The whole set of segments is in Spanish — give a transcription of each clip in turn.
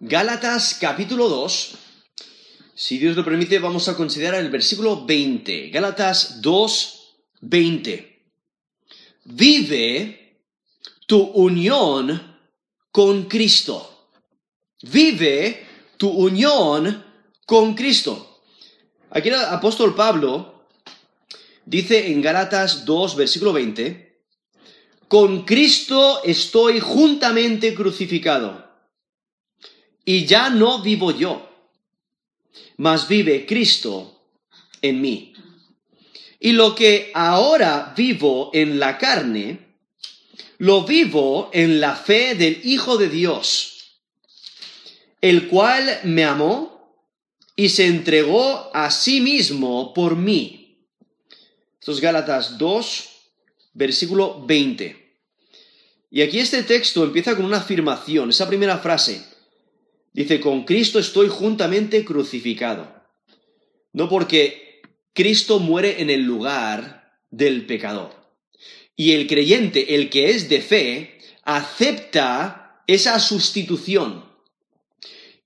Gálatas capítulo 2. Si Dios lo permite, vamos a considerar el versículo 20. Gálatas 2, 20. Vive tu unión con Cristo. Vive tu unión con Cristo. Aquí el apóstol Pablo dice en Gálatas 2, versículo 20, con Cristo estoy juntamente crucificado y ya no vivo yo, mas vive Cristo en mí. Y lo que ahora vivo en la carne, lo vivo en la fe del Hijo de Dios, el cual me amó y se entregó a sí mismo por mí. Esto es Gálatas 2, versículo 20. Y aquí este texto empieza con una afirmación, esa primera frase, Dice, con Cristo estoy juntamente crucificado. No porque Cristo muere en el lugar del pecador. Y el creyente, el que es de fe, acepta esa sustitución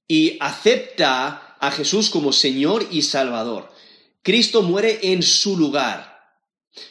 y acepta a Jesús como Señor y Salvador. Cristo muere en su lugar.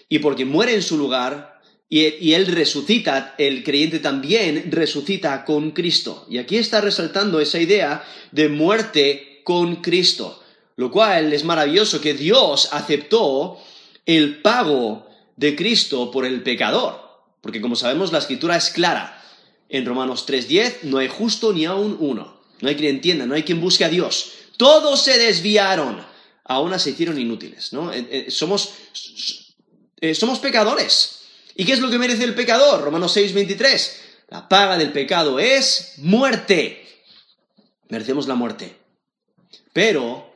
Y porque muere en su lugar, y, él resucita, el creyente también resucita con Cristo. Y aquí está resaltando esa idea de muerte con Cristo, lo cual es maravilloso que Dios aceptó el pago de Cristo por el pecador, porque como sabemos la escritura es clara. En Romanos 3:10 no hay justo ni aún uno, no hay quien entienda, no hay quien busque a Dios. Todos se desviaron, aún se hicieron inútiles, ¿no? Eh, eh, somos, eh, somos pecadores. ¿Y qué es lo que merece el pecador? Romanos 6, 23. La paga del pecado es muerte. Merecemos la muerte. Pero,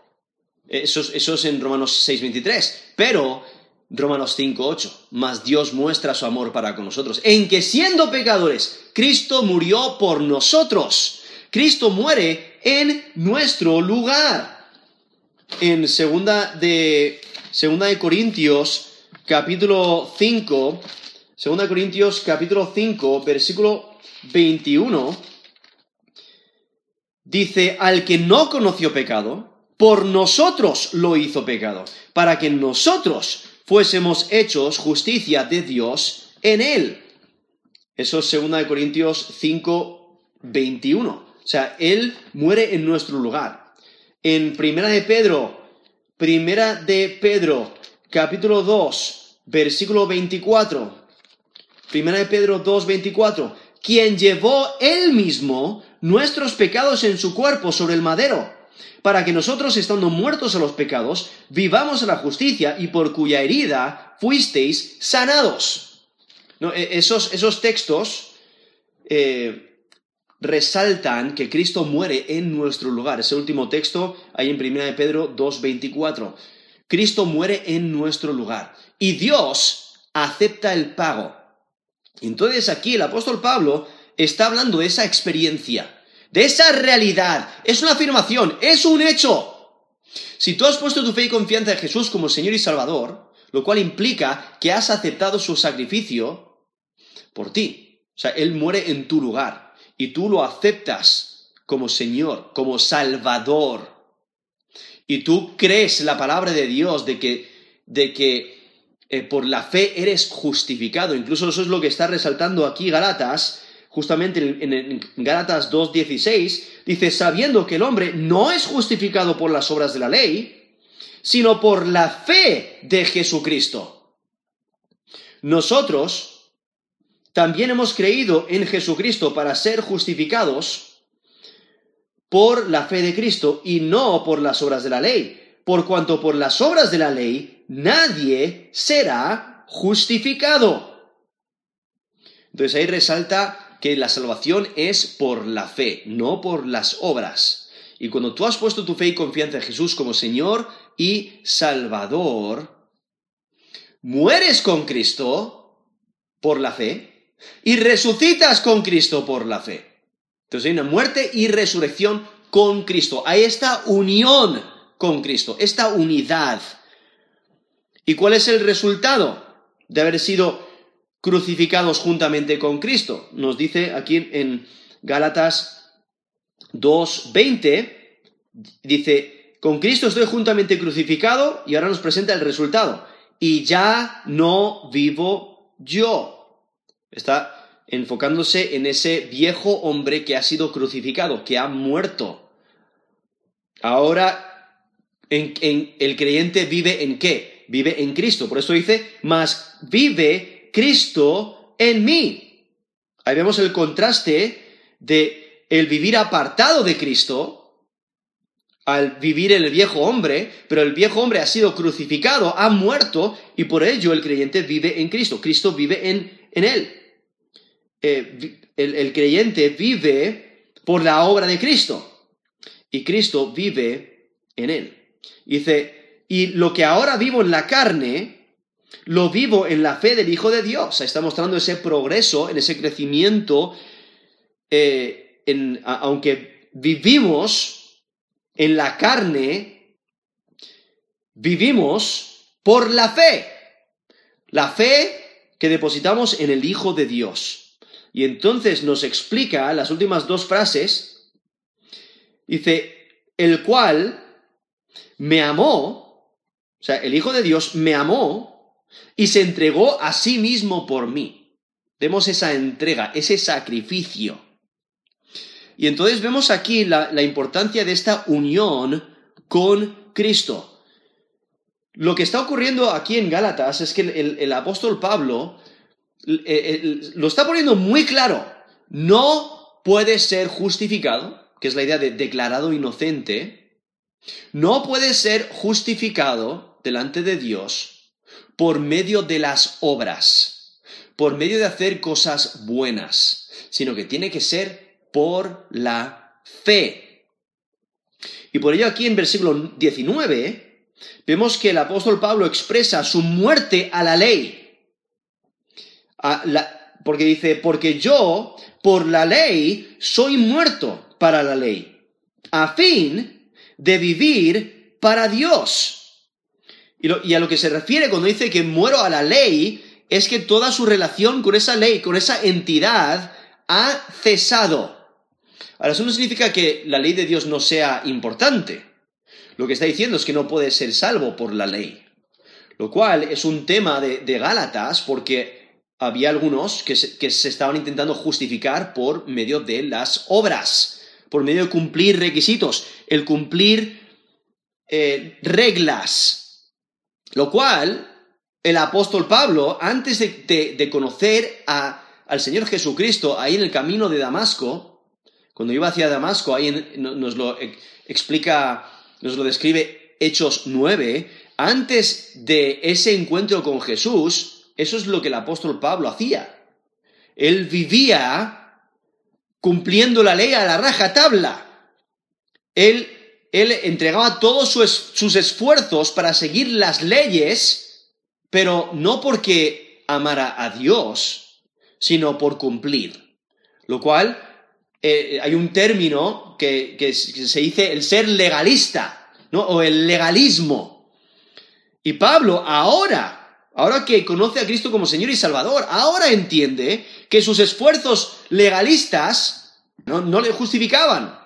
eso, es en Romanos 6, 23. Pero, Romanos 5, 8. Mas Dios muestra su amor para con nosotros. En que siendo pecadores, Cristo murió por nosotros. Cristo muere en nuestro lugar. En segunda de, segunda de Corintios, capítulo 5, 2 Corintios capítulo 5, versículo 21, dice, al que no conoció pecado, por nosotros lo hizo pecado, para que nosotros fuésemos hechos justicia de Dios en él. Eso es 2 Corintios 5, 21. O sea, Él muere en nuestro lugar. En Primera de Pedro, Primera de Pedro, capítulo 2, versículo 24, Primera de Pedro 2:24, quien llevó él mismo nuestros pecados en su cuerpo sobre el madero, para que nosotros, estando muertos a los pecados, vivamos a la justicia y por cuya herida fuisteis sanados. E, esos, esos, textos eh, resaltan que Cristo muere en nuestro lugar. Ese último texto, ahí en Primera de Pedro 2.24. Cristo muere en nuestro lugar. Y Dios acepta el pago. Entonces aquí el apóstol Pablo está hablando de esa experiencia, de esa realidad. Es una afirmación, es un hecho. Si tú has puesto tu fe y confianza en Jesús como Señor y Salvador, lo cual implica que has aceptado su sacrificio por ti. O sea, Él muere en tu lugar y tú lo aceptas como Señor, como Salvador. Y tú crees la palabra de Dios de que, de que eh, por la fe eres justificado. Incluso eso es lo que está resaltando aquí Galatas, justamente en, en Galatas 2.16, dice, sabiendo que el hombre no es justificado por las obras de la ley, sino por la fe de Jesucristo. Nosotros también hemos creído en Jesucristo para ser justificados por la fe de Cristo y no por las obras de la ley por cuanto por las obras de la ley nadie será justificado. Entonces ahí resalta que la salvación es por la fe, no por las obras. Y cuando tú has puesto tu fe y confianza en Jesús como Señor y Salvador, mueres con Cristo por la fe y resucitas con Cristo por la fe. Entonces hay una muerte y resurrección con Cristo. Hay esta unión con Cristo, esta unidad. ¿Y cuál es el resultado de haber sido crucificados juntamente con Cristo? Nos dice aquí en Gálatas 2.20 dice, con Cristo estoy juntamente crucificado y ahora nos presenta el resultado. Y ya no vivo yo. Está enfocándose en ese viejo hombre que ha sido crucificado, que ha muerto. Ahora, el creyente vive en qué? Vive en Cristo. Por eso dice, más vive Cristo en mí. Ahí vemos el contraste de el vivir apartado de Cristo al vivir el viejo hombre, pero el viejo hombre ha sido crucificado, ha muerto, y por ello el creyente vive en Cristo. Cristo vive en, en él. Eh, el, creyente vive por la obra de Cristo, y Cristo vive en él. Dice, y lo que ahora vivo en la carne, lo vivo en la fe del Hijo de Dios. Está mostrando ese progreso, en ese crecimiento, eh, aunque vivimos en la carne, vivimos por la fe. La fe que depositamos en el Hijo de Dios. Y entonces nos explica las últimas dos frases. Dice, el cual me amó, o sea, el Hijo de Dios me amó y se entregó a sí mismo por mí. Vemos esa entrega, ese sacrificio. Y entonces vemos aquí la, importancia de esta unión con Cristo. Lo que está ocurriendo aquí en Gálatas es que el, apóstol Pablo lo está poniendo muy claro. No puede ser justificado, que es la idea de declarado inocente, no puede ser justificado delante de Dios por medio de las obras, por medio de hacer cosas buenas, sino que tiene que ser por la fe. Y por ello aquí en versículo 19 vemos que el apóstol Pablo expresa su muerte a la ley. porque dice, porque yo por la ley soy muerto para la ley, a fin de vivir para Dios. Y, a lo que se refiere cuando dice que muero a la ley, es que toda su relación con esa ley, con esa entidad, ha cesado. Ahora, eso no significa que la ley de Dios no sea importante. Lo que está diciendo es que no puede ser salvo por la ley. Lo cual es un tema de, Gálatas porque había algunos que se, estaban intentando justificar por medio de las obras, por medio de cumplir requisitos, el cumplir eh, reglas. Lo cual el apóstol Pablo, antes de, conocer al Señor Jesucristo ahí en el camino de Damasco, cuando iba hacia Damasco, ahí nos lo explica, nos lo describe Hechos 9, antes de ese encuentro con Jesús, eso es lo que el apóstol Pablo hacía. Él vivía cumpliendo la ley a la raja tabla. Él, él entregaba todos sus esfuerzos para seguir las leyes, pero no porque amara a Dios, sino por cumplir. Lo cual eh, hay un término que, se dice el ser legalista, ¿no? O el legalismo. Y Pablo ahora, ahora que conoce a Cristo como Señor y Salvador, ahora entiende que sus esfuerzos legalistas no, no le justificaban.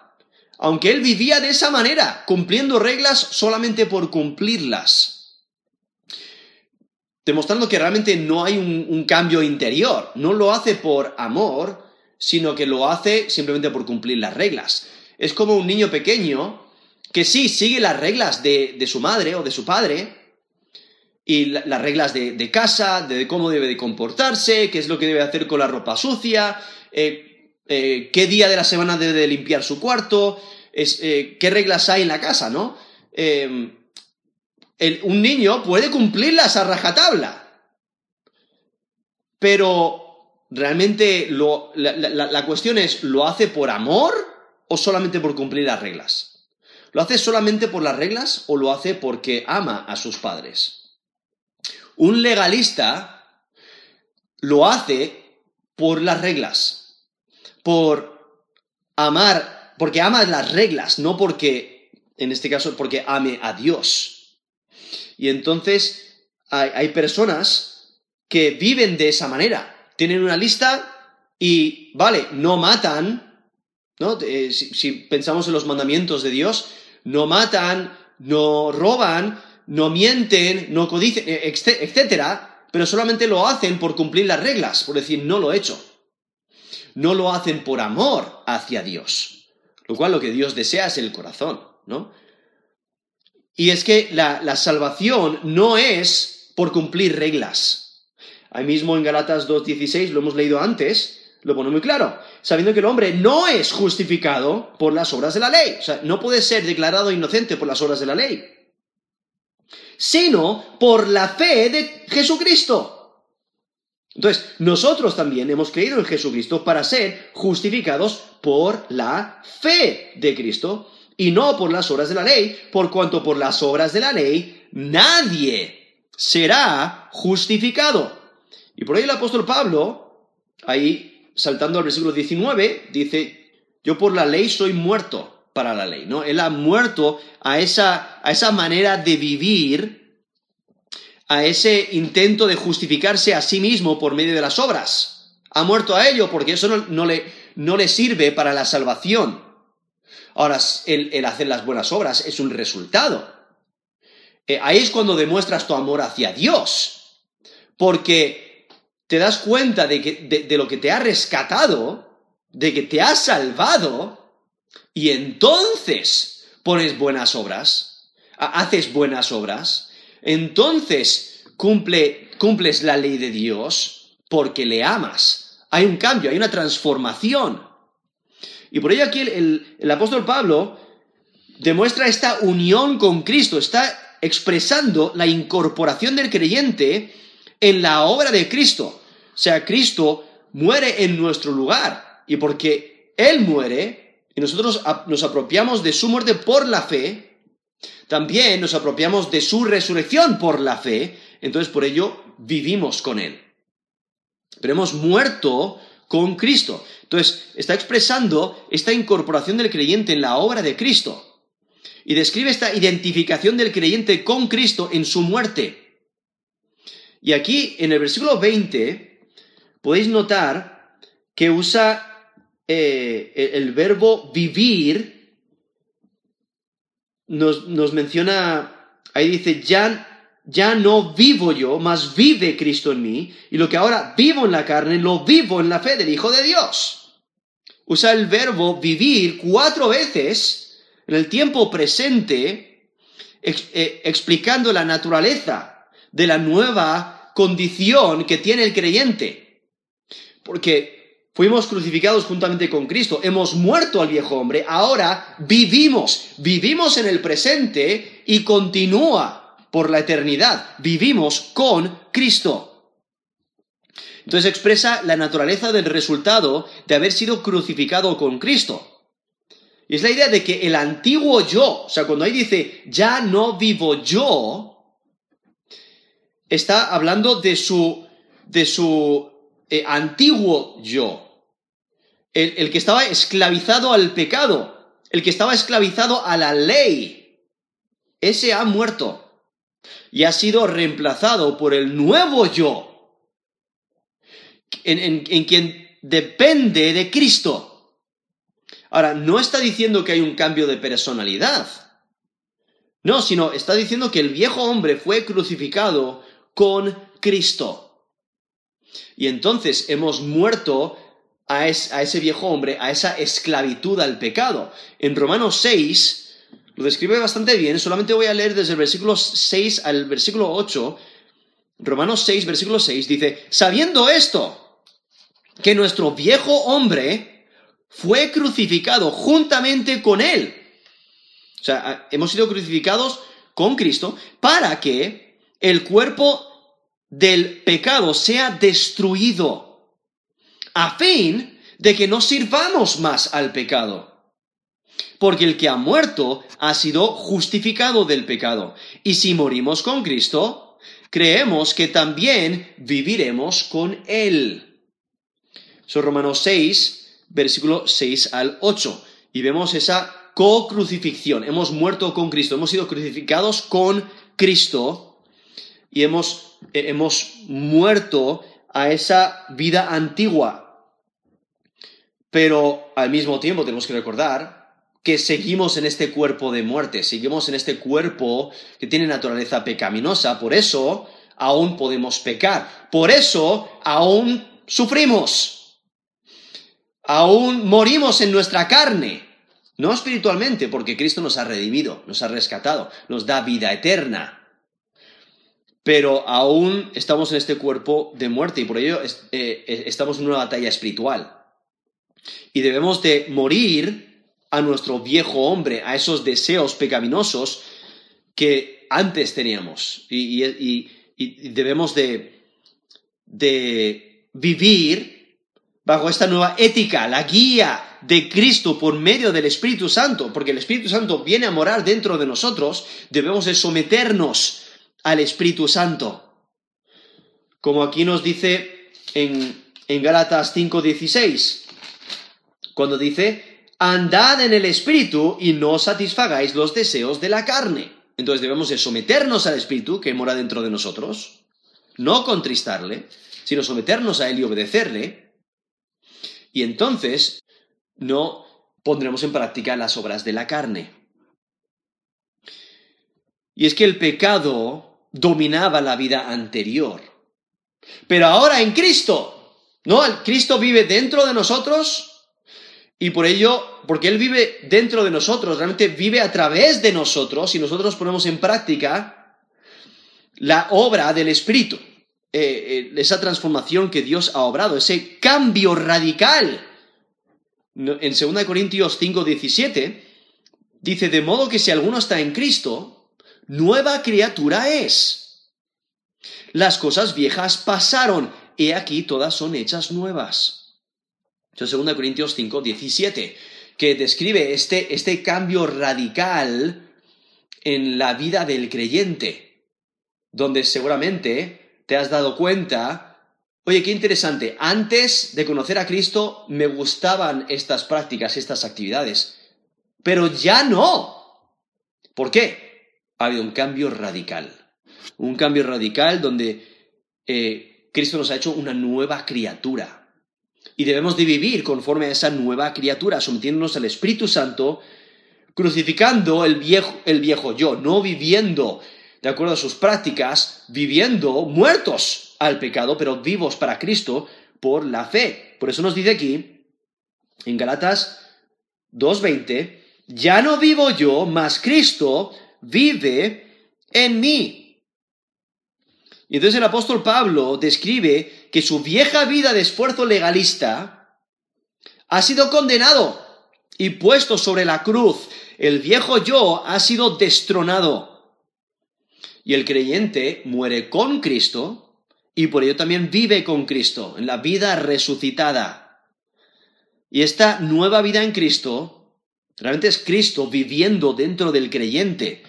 Aunque él vivía de esa manera, cumpliendo reglas solamente por cumplirlas demostrando que realmente no hay un, cambio interior. No lo hace por amor, sino que lo hace simplemente por cumplir las reglas. Es como un niño pequeño que sí sigue las reglas de, su madre o de su padre, y las reglas de, casa, de cómo debe de comportarse, qué es lo que debe hacer con la ropa sucia, eh, eh, qué día de la semana debe de limpiar su cuarto, eh, qué reglas hay en la casa, ¿no? un niño puede cumplirlas a rajatabla, pero realmente la, cuestión es, ¿lo hace por amor o solamente por cumplir las reglas? ¿Lo hace solamente por las reglas o lo hace porque ama a sus padres? Un legalista lo hace por las reglas, por amar, porque ama las reglas, no porque, en este caso, porque ame a Dios. Y entonces hay personas que viven de esa manera, tienen una lista y, vale, no matan, ¿no? Eh, si, pensamos en los mandamientos de Dios, no matan, no roban, no mienten, no codicen, eh, etcétera, pero solamente lo hacen por cumplir las reglas, por decir, no lo he hecho. No lo hacen por amor hacia Dios, lo cual lo que Dios desea es el corazón, ¿no? Y es que la, salvación no es por cumplir reglas. Ahí mismo en Galatas 2.16, lo hemos leído antes, lo pone muy claro, sabiendo que el hombre no es justificado por las obras de la ley. O sea, no puede ser declarado inocente por las obras de la ley, sino por la fe de Jesucristo. Entonces, nosotros también hemos creído en Jesucristo para ser justificados por la fe de Cristo y no por las obras de la ley, por cuanto por las obras de la ley nadie será justificado. Y por ahí el apóstol Pablo, ahí saltando al versículo 19, dice, yo por la ley soy muerto para la ley, ¿no? Él ha muerto a esa, a esa manera de vivir, a ese intento de justificarse a sí mismo por medio de las obras. Ha muerto a ello porque eso no, le, no le, sirve para la salvación. Ahora, el, hacer las buenas obras es un resultado. Eh, ahí es cuando demuestras tu amor hacia Dios. Porque te das cuenta de, que, de, lo que te ha rescatado, de que te ha salvado, y entonces pones buenas obras, haces buenas obras, entonces cumple, cumples la ley de Dios porque le amas. Hay un cambio, hay una transformación. Y por ello aquí el, el apóstol Pablo demuestra esta unión con Cristo, está expresando la incorporación del creyente en la obra de Cristo. O sea, Cristo muere en nuestro lugar. Y porque Él muere, y nosotros nos apropiamos de su muerte por la fe, también nos apropiamos de su resurrección por la fe, entonces por ello vivimos con Él. Pero hemos muerto con Cristo. Entonces, está expresando esta incorporación del creyente en la obra de Cristo. Y describe esta identificación del creyente con Cristo en su muerte. Y aquí, en el versículo 20, podéis notar que usa eh, el verbo vivir, nos, menciona, ahí dice, ya, ya no vivo yo, mas vive Cristo en mí, y lo que ahora vivo en la carne, lo vivo en la fe del Hijo de Dios. Usa el verbo vivir cuatro veces en el tiempo presente, eh, explicando la naturaleza de la nueva condición que tiene el creyente porque fuimos crucificados juntamente con Cristo, hemos muerto al viejo hombre, ahora vivimos, vivimos en el presente y continúa por la eternidad, vivimos con Cristo. Entonces expresa la naturaleza del resultado de haber sido crucificado con Cristo. Y es la idea de que el antiguo yo, o sea, cuando ahí dice, ya no vivo yo, está hablando de su, de su eh, antiguo yo, el, que estaba esclavizado al pecado, el que estaba esclavizado a la ley, ese ha muerto y ha sido reemplazado por el nuevo yo, en, en, quien depende de Cristo. Ahora, no está diciendo que hay un cambio de personalidad. No, sino está diciendo que el viejo hombre fue crucificado con Cristo. Y entonces hemos muerto a, ese viejo hombre, a esa esclavitud al pecado. En Romanos 6 lo describe bastante bien, solamente voy a leer desde el versículo 6 al versículo 8. Romanos 6, versículo 6 dice, sabiendo esto, que nuestro viejo hombre fue crucificado juntamente con él. O sea, hemos sido crucificados con Cristo para que el cuerpo del pecado sea destruido, a fin de que no sirvamos más al pecado. Porque el que ha muerto ha sido justificado del pecado. Y si morimos con Cristo, creemos que también viviremos con Él. Son Romanos 6, versículo 6 al 8. Y vemos esa co-crucifixión. Hemos muerto con Cristo, hemos sido crucificados con Cristo y hemos eh, hemos muerto a esa vida antigua. Pero al mismo tiempo tenemos que recordar que seguimos en este cuerpo de muerte, seguimos en este cuerpo que tiene naturaleza pecaminosa, por eso aún podemos pecar, por eso aún sufrimos, aún morimos en nuestra carne, no espiritualmente, porque Cristo nos ha redimido, nos ha rescatado, nos da vida eterna pero aún estamos en este cuerpo de muerte y por ello eh, estamos en una batalla espiritual. Y debemos de morir a nuestro viejo hombre, a esos deseos pecaminosos que antes teníamos. Y, debemos de, de vivir bajo esta nueva ética, la guía de Cristo por medio del Espíritu Santo, porque el Espíritu Santo viene a morar dentro de nosotros, debemos de someternos al Espíritu Santo. Como aquí nos dice en, en Gálatas 5:16, cuando dice, andad en el Espíritu y no satisfagáis los deseos de la carne. Entonces debemos de someternos al Espíritu que mora dentro de nosotros, no contristarle, sino someternos a Él y obedecerle. Y entonces no pondremos en práctica las obras de la carne. Y es que el pecado dominaba la vida anterior. Pero ahora en Cristo, ¿no? El Cristo vive dentro de nosotros y por ello, porque Él vive dentro de nosotros, realmente vive a través de nosotros y nosotros ponemos en práctica la obra del Espíritu, eh, eh, esa transformación que Dios ha obrado, ese cambio radical. En 2 Corintios 5, 17 dice, de modo que si alguno está en Cristo, nueva criatura es. Las cosas viejas pasaron, y aquí todas son hechas nuevas. Eso es 2 Corintios 5, 17, que describe este, este cambio radical en la vida del creyente, donde seguramente te has dado cuenta, oye, qué interesante, antes de conocer a Cristo me gustaban estas prácticas, estas actividades, pero ya no. ¿Por qué? Ha habido un cambio radical. Un cambio radical donde eh, Cristo nos ha hecho una nueva criatura. Y debemos de vivir conforme a esa nueva criatura, sometiéndonos al Espíritu Santo, crucificando el viejo, el viejo yo, no viviendo de acuerdo a sus prácticas, viviendo muertos al pecado, pero vivos para Cristo por la fe. Por eso nos dice aquí, en Galatas 2.20, ya no vivo yo, mas Cristo vive en mí. Y entonces el apóstol Pablo describe que su vieja vida de esfuerzo legalista ha sido condenado y puesto sobre la cruz. El viejo yo ha sido destronado. Y el creyente muere con Cristo y por ello también vive con Cristo en la vida resucitada. Y esta nueva vida en Cristo, realmente es Cristo viviendo dentro del creyente.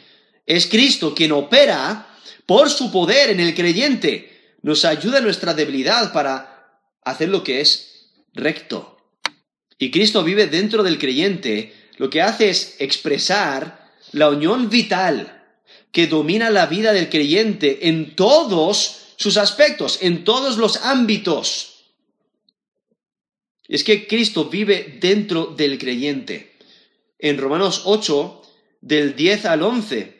Es Cristo quien opera por su poder en el creyente. Nos ayuda en nuestra debilidad para hacer lo que es recto. Y Cristo vive dentro del creyente. Lo que hace es expresar la unión vital que domina la vida del creyente en todos sus aspectos, en todos los ámbitos. Es que Cristo vive dentro del creyente. En Romanos 8, del 10 al 11,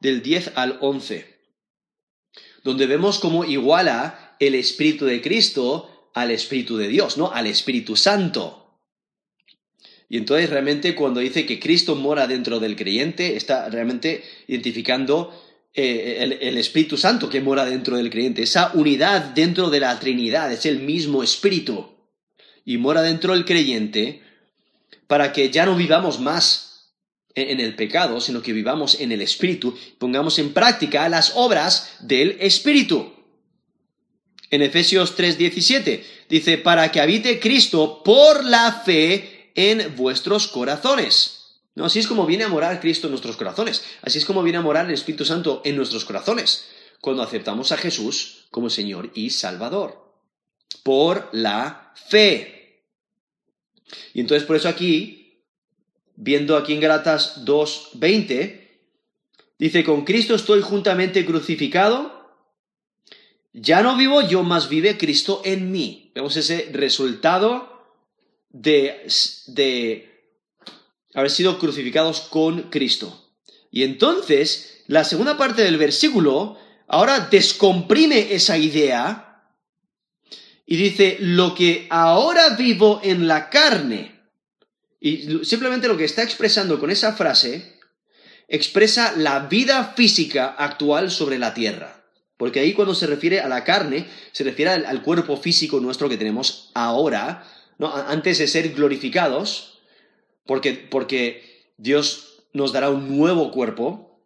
del 10 al 11, donde vemos cómo iguala el Espíritu de Cristo al Espíritu de Dios, ¿no? Al Espíritu Santo. Y entonces realmente cuando dice que Cristo mora dentro del creyente, está realmente identificando eh, el, el, Espíritu Santo que mora dentro del creyente. Esa unidad dentro de la Trinidad es el mismo Espíritu. Y mora dentro del creyente para que ya no vivamos más en el pecado, sino que vivamos en el Espíritu, pongamos en práctica las obras del Espíritu. En Efesios 3:17 dice, para que habite Cristo por la fe en vuestros corazones. ¿No? Así es como viene a morar Cristo en nuestros corazones. Así es como viene a morar el Espíritu Santo en nuestros corazones. Cuando aceptamos a Jesús como Señor y Salvador. Por la fe. Y entonces por eso aquí, viendo aquí en Galatas 2.20, dice, con Cristo estoy juntamente crucificado. Ya no vivo yo, más vive Cristo en mí. Vemos ese resultado de, de haber sido crucificados con Cristo. Y entonces, la segunda parte del versículo ahora descomprime esa idea y dice, lo que ahora vivo en la carne. Y simplemente lo que está expresando con esa frase, expresa la vida física actual sobre la tierra. Porque ahí cuando se refiere a la carne, se refiere al, cuerpo físico nuestro que tenemos ahora, ¿no? antes de ser glorificados, porque, porque Dios nos dará un nuevo cuerpo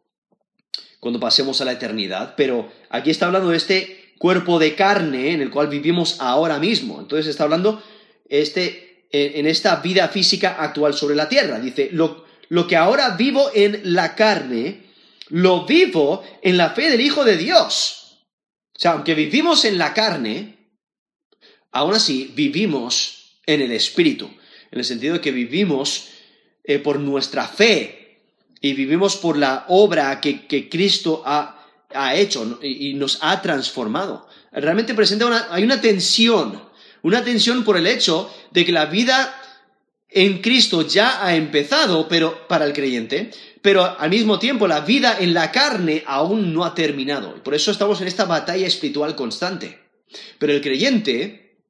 cuando pasemos a la eternidad, pero aquí está hablando de este cuerpo de carne en el cual vivimos ahora mismo. Entonces está hablando este, en, esta vida física actual sobre la tierra. Dice, lo, lo que ahora vivo en la carne, lo vivo en la fe del Hijo de Dios o sea, aunque vivimos en la carne, aún así vivimos en el Espíritu, en el sentido de que vivimos eh, por nuestra fe y vivimos por la obra que, Cristo ha, hecho y, nos ha transformado. Realmente presenta una, hay una tensión, una tensión por el hecho de que la vida en Cristo ya ha empezado, pero para el creyente, pero al mismo tiempo la vida en la carne aún no ha terminado. Y por eso estamos en esta batalla espiritual constante. Pero el creyente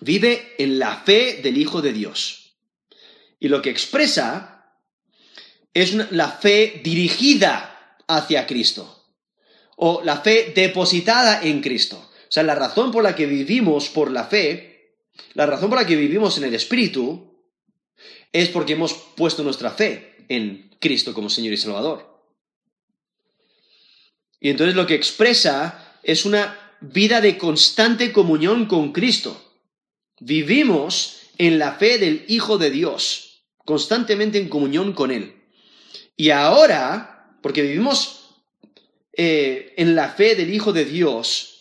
vive en la fe del Hijo de Dios. Y lo que expresa es la fe dirigida hacia Cristo. O la fe depositada en Cristo. O sea, la razón por la que vivimos por la fe, la razón por la que vivimos en el Espíritu, es porque hemos puesto nuestra fe en Cristo como Señor y Salvador. Y entonces lo que expresa es una vida de constante comunión con Cristo. Vivimos en la fe del Hijo de Dios, constantemente en comunión con Él. Y ahora, porque vivimos eh, en la fe del Hijo de Dios,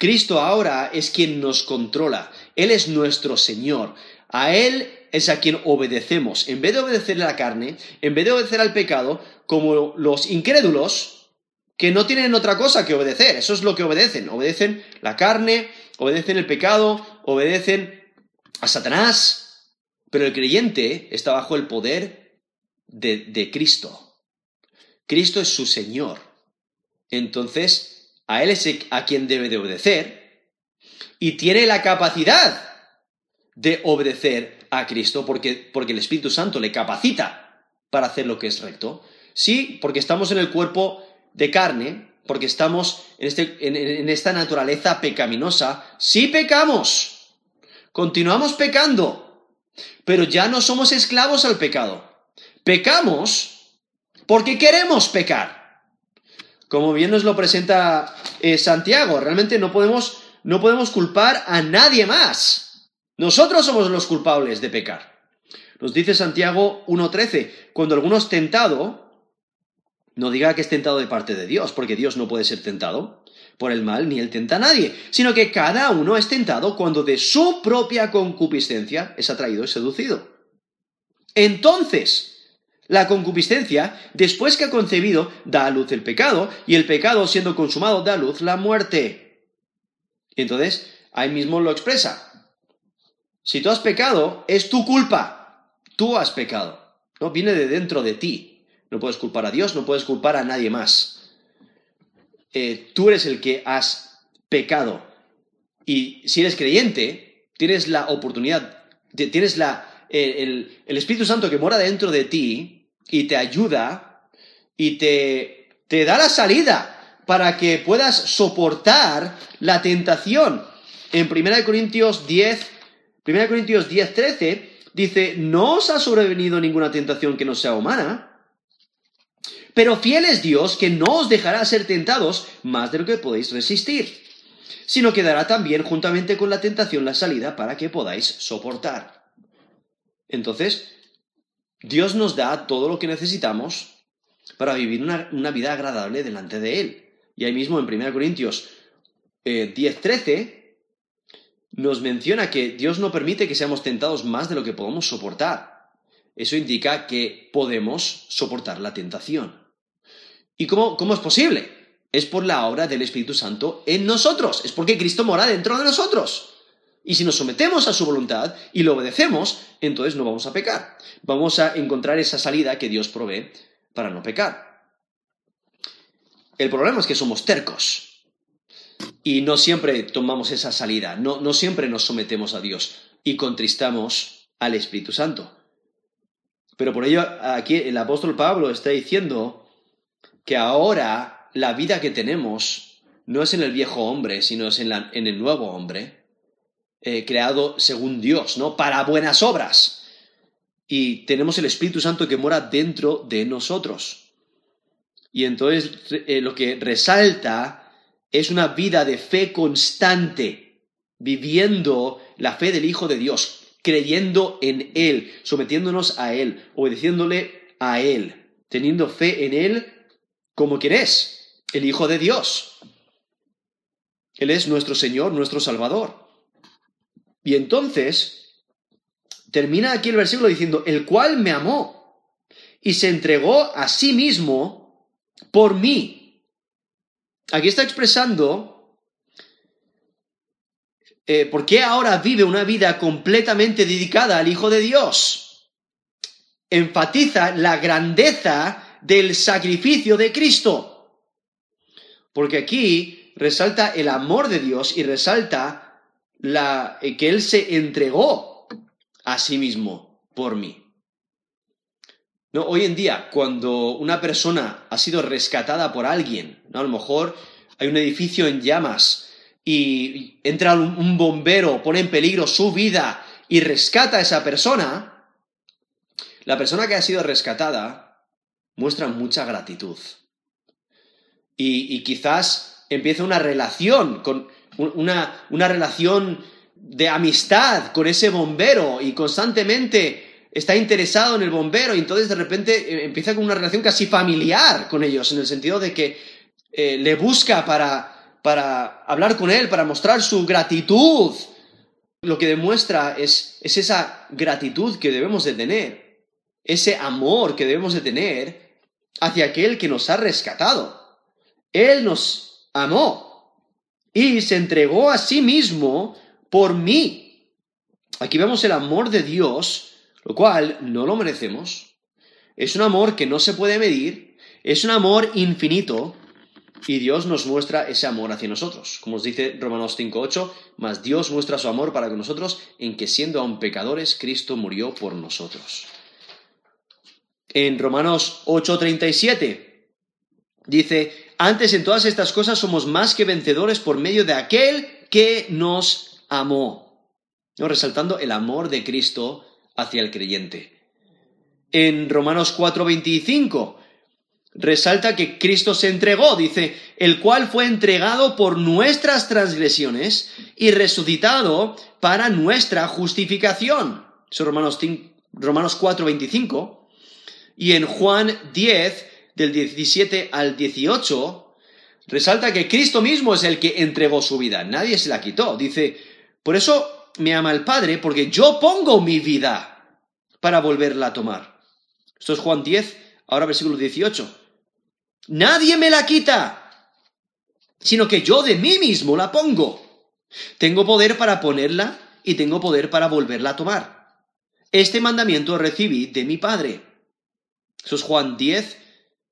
Cristo ahora es quien nos controla. Él es nuestro Señor. A Él es a quien obedecemos. En vez de obedecerle a la carne, en vez de obedecer al pecado, como los incrédulos, que no tienen otra cosa que obedecer. Eso es lo que obedecen. Obedecen la carne, obedecen el pecado, obedecen a Satanás. Pero el creyente está bajo el poder de, de Cristo. Cristo es su Señor. Entonces, a Él es a quien debe de obedecer y tiene la capacidad de obedecer a Cristo porque, porque el Espíritu Santo le capacita para hacer lo que es recto. Sí, porque estamos en el cuerpo de carne, porque estamos en, este, en, esta naturaleza pecaminosa. Sí pecamos, continuamos pecando, pero ya no somos esclavos al pecado. Pecamos porque queremos pecar. Como bien nos lo presenta eh, Santiago, realmente no podemos, no podemos culpar a nadie más. Nosotros somos los culpables de pecar. Nos dice Santiago 1.13, cuando alguno es tentado, no diga que es tentado de parte de Dios, porque Dios no puede ser tentado por el mal, ni él tenta a nadie, sino que cada uno es tentado cuando de su propia concupiscencia es atraído y seducido. Entonces, la concupiscencia, después que ha concebido, da a luz el pecado, y el pecado, siendo consumado, da a luz la muerte. Entonces, ahí mismo lo expresa. Si tú has pecado, es tu culpa. Tú has pecado. No viene de dentro de ti. No puedes culpar a Dios, no puedes culpar a nadie más. Eh, tú eres el que has pecado. Y si eres creyente, tienes la oportunidad, tienes la, el, el, Espíritu Santo que mora dentro de ti y te ayuda y te, te da la salida para que puedas soportar la tentación. En 1 Corintios 10, 1 Corintios 10, 13 dice, no os ha sobrevenido ninguna tentación que no sea humana, pero fiel es Dios que no os dejará ser tentados más de lo que podéis resistir, sino que dará también juntamente con la tentación la salida para que podáis soportar. Entonces, Dios nos da todo lo que necesitamos para vivir una, vida agradable delante de Él. Y ahí mismo en 1 Corintios eh, 10.13 nos menciona que Dios no permite que seamos tentados más de lo que podemos soportar. Eso indica que podemos soportar la tentación. ¿Y cómo, cómo es posible? Es por la obra del Espíritu Santo en nosotros. Es porque Cristo mora dentro de nosotros. Y si nos sometemos a su voluntad y lo obedecemos, entonces no vamos a pecar. Vamos a encontrar esa salida que Dios provee para no pecar. El problema es que somos tercos y no siempre tomamos esa salida, no, no siempre nos sometemos a Dios y contristamos al Espíritu Santo. Pero por ello aquí el apóstol Pablo está diciendo que ahora la vida que tenemos no es en el viejo hombre, sino es en, en el nuevo hombre, eh, creado según Dios, ¿no? Para buenas obras. Y tenemos el Espíritu Santo que mora dentro de nosotros. Y entonces eh, lo que resalta es una vida de fe constante, viviendo la fe del Hijo de Dios, creyendo en Él, sometiéndonos a Él, obedeciéndole a Él, teniendo fe en Él como quien es, el Hijo de Dios. Él es nuestro Señor, nuestro Salvador. Y entonces, termina aquí el versículo diciendo, el cual me amó y se entregó a sí mismo por mí aquí está expresando eh, por qué ahora vive una vida completamente dedicada al Hijo de Dios. Enfatiza la grandeza del sacrificio de Cristo. Porque aquí resalta el amor de Dios y resalta la, eh, que Él se entregó a sí mismo por mí. No, hoy en día, cuando una persona ha sido rescatada por alguien, ¿no? a lo mejor hay un edificio en llamas y entra un bombero, pone en peligro su vida y rescata a esa persona, la persona que ha sido rescatada muestra mucha gratitud. Y, quizás empieza una relación, con una, una relación de amistad con ese bombero y constantemente está interesado en el bombero y entonces de repente eh, empieza con una relación casi familiar con ellos, en el sentido de que eh, le busca para, para hablar con él, para mostrar su gratitud. Lo que demuestra es, es esa gratitud que debemos de tener, ese amor que debemos de tener hacia aquel que nos ha rescatado. Él nos amó y se entregó a sí mismo por mí. Aquí vemos el amor de Dios lo cual no lo merecemos. Es un amor que no se puede medir, es un amor infinito, y Dios nos muestra ese amor hacia nosotros. Como os dice Romanos 5.8, mas Dios muestra su amor para con nosotros en que siendo aún pecadores, Cristo murió por nosotros. En Romanos 8.37 dice, antes en todas estas cosas somos más que vencedores por medio de aquel que nos amó. ¿No? Resaltando el amor de Cristo hacia el creyente. En Romanos 4:25 resalta que Cristo se entregó, dice, el cual fue entregado por nuestras transgresiones y resucitado para nuestra justificación. Eso Romanos, Romanos 4:25. Y en Juan 10, del 17 al 18, resalta que Cristo mismo es el que entregó su vida, nadie se la quitó. Dice, por eso me ama el Padre porque yo pongo mi vida para volverla a tomar. Esto es Juan 10, ahora versículo 18. Nadie me la quita, sino que yo de mí mismo la pongo. Tengo poder para ponerla y tengo poder para volverla a tomar. Este mandamiento recibí de mi Padre. Eso es Juan 10,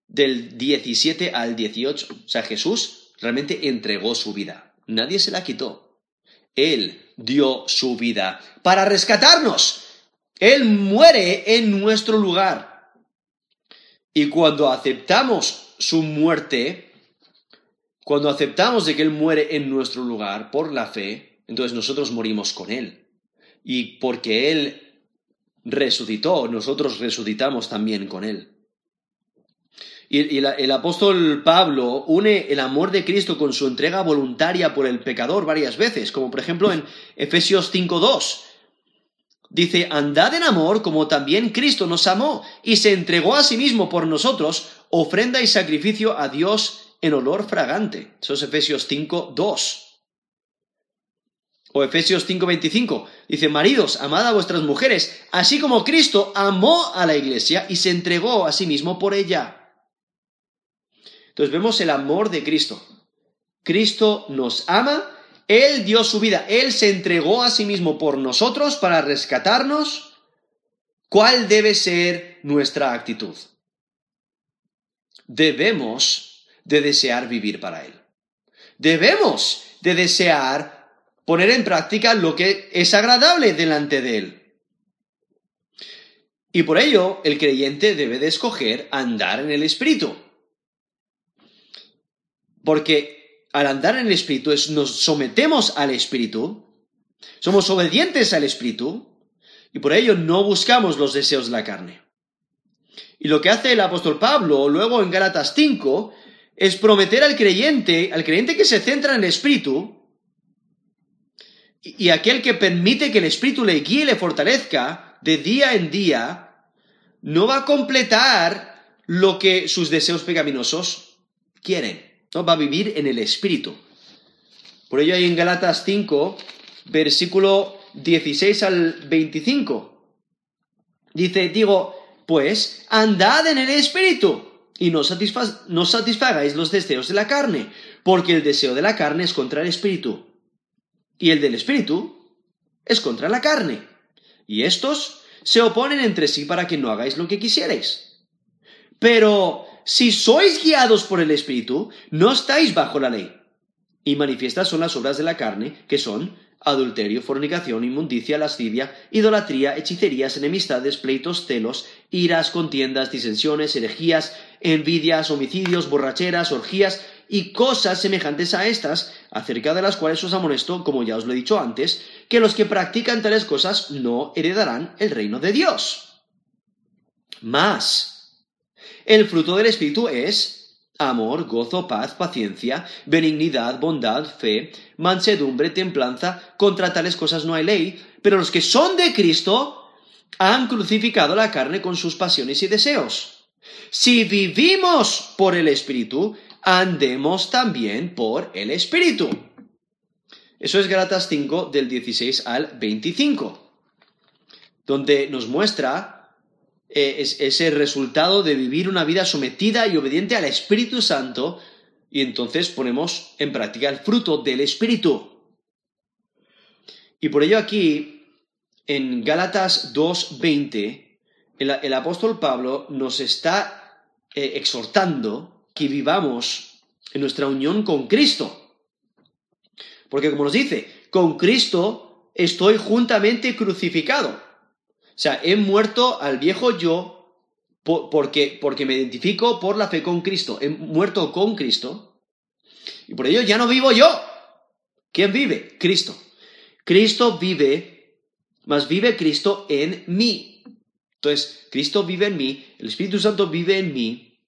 del 17 al 18. O sea, Jesús realmente entregó su vida. Nadie se la quitó. Él dio su vida para rescatarnos. Él muere en nuestro lugar. Y cuando aceptamos su muerte, cuando aceptamos de que Él muere en nuestro lugar por la fe, entonces nosotros morimos con Él. Y porque Él resucitó, nosotros resucitamos también con Él. Y, el apóstol Pablo une el amor de Cristo con su entrega voluntaria por el pecador varias veces, como por ejemplo en Efesios 5.2, Dice, andad en amor como también Cristo nos amó y se entregó a sí mismo por nosotros, ofrenda y sacrificio a Dios en olor fragante. Eso es Efesios 5, 2. O Efesios 5:25 dice, maridos, amad a vuestras mujeres, así como Cristo amó a la iglesia y se entregó a sí mismo por ella. Entonces vemos el amor de Cristo. Cristo nos ama, Él dio su vida, Él se entregó a sí mismo por nosotros para rescatarnos. ¿Cuál debe ser nuestra actitud? Debemos de desear vivir para Él. Debemos de desear poner en práctica lo que es agradable delante de Él. Y por ello el creyente debe de escoger andar en el Espíritu. Porque al andar en el Espíritu es, nos sometemos al Espíritu, somos obedientes al Espíritu, y por ello no buscamos los deseos de la carne. Y lo que hace el apóstol Pablo luego en Gálatas 5 es prometer al creyente, al creyente que se centra en el Espíritu, y aquel que permite que el Espíritu le guíe y le fortalezca de día en día, no va a completar lo que sus deseos pecaminosos quieren. No va a vivir en el Espíritu. Por ello hay en Galatas 5, versículo 16 al 25. Dice, digo, pues, andad en el Espíritu y no, no satisfagáis los deseos de la carne, porque el deseo de la carne es contra el Espíritu y el del espíritu es contra la carne. Y estos se oponen entre sí para que no hagáis lo que quisierais. Pero si sois guiados por el espíritu, no estáis bajo la ley. Y manifiestas son las obras de la carne, que son adulterio, fornicación, inmundicia, lascivia, idolatría, hechicerías, enemistades, pleitos, celos, iras, contiendas, disensiones, herejías, envidias, homicidios, borracheras, orgías y cosas semejantes a estas, acerca de las cuales os amonesto, como ya os lo he dicho antes, que los que practican tales cosas no heredarán el reino de Dios. Más, el fruto del Espíritu es amor, gozo, paz, paciencia, benignidad, bondad, fe, mansedumbre, templanza. Contra tales cosas no hay ley, pero los que son de Cristo han crucificado la carne con sus pasiones y deseos. Si vivimos por el Espíritu, andemos también por el Espíritu. Eso es Galatas 5 del 16 al 25, donde nos muestra eh, ese resultado de vivir una vida sometida y obediente al Espíritu Santo y entonces ponemos en práctica el fruto del Espíritu. Y por ello aquí, en Gálatas 2.20, el, el apóstol Pablo nos está eh, exhortando que vivamos en nuestra unión con Cristo. Porque como nos dice, con Cristo estoy juntamente crucificado. O sea, he muerto al viejo yo porque, porque me identifico por la fe con Cristo. He muerto con Cristo. Y por ello ya no vivo yo. ¿Quién vive? Cristo. Cristo vive, más vive Cristo en mí. Entonces, Cristo vive en mí, el Espíritu Santo vive en mí,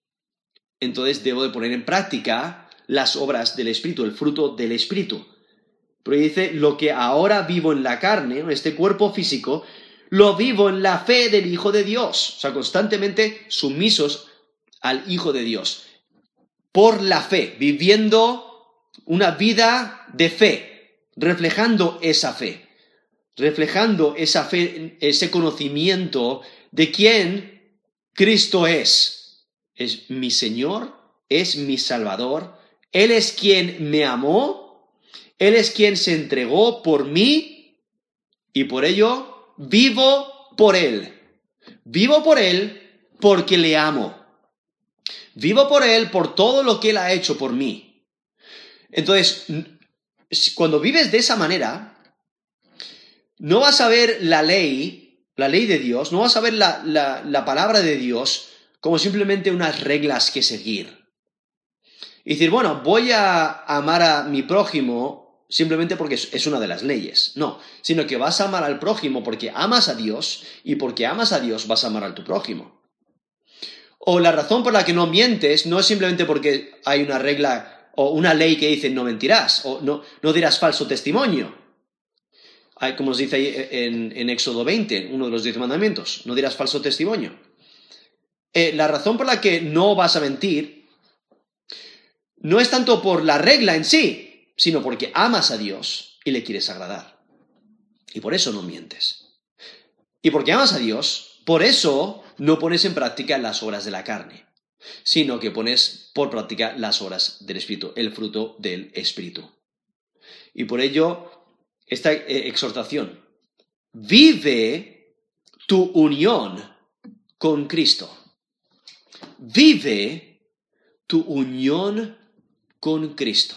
entonces debo de poner en práctica las obras del Espíritu, el fruto del Espíritu. Pero dice, lo que ahora vivo en la carne, en este cuerpo físico, lo vivo en la fe del Hijo de Dios. O sea, constantemente sumisos al Hijo de Dios. Por la fe, viviendo una vida de fe, reflejando esa fe, reflejando esa fe, ese conocimiento de quién Cristo es es mi Señor, es mi Salvador, Él es quien me amó, Él es quien se entregó por mí y por ello vivo por Él. Vivo por Él porque le amo. Vivo por Él por todo lo que Él ha hecho por mí. Entonces, cuando vives de esa manera, no vas a ver la ley, la ley de Dios, no vas a ver la, la palabra de Dios como simplemente unas reglas que seguir. Y decir, bueno, voy a amar a mi prójimo simplemente porque es una de las leyes. No, sino que vas a amar al prójimo porque amas a Dios y porque amas a Dios vas a amar a tu prójimo. O la razón por la que no mientes no es simplemente porque hay una regla o una ley que dice no mentirás o no, no dirás falso testimonio. hay, como nos dice ahí en, en, Éxodo 20, uno de los diez mandamientos, no dirás falso testimonio. Eh, la razón por la que no vas a mentir no es tanto por la regla en sí, sino porque amas a Dios y le quieres agradar. Y por eso no mientes. Y porque amas a Dios, por eso no pones en práctica las obras de la carne, sino que pones por práctica las obras del Espíritu, el fruto del Espíritu. Y por ello, esta eh, exhortación, vive tu unión con Cristo. Vive tu unión con Cristo.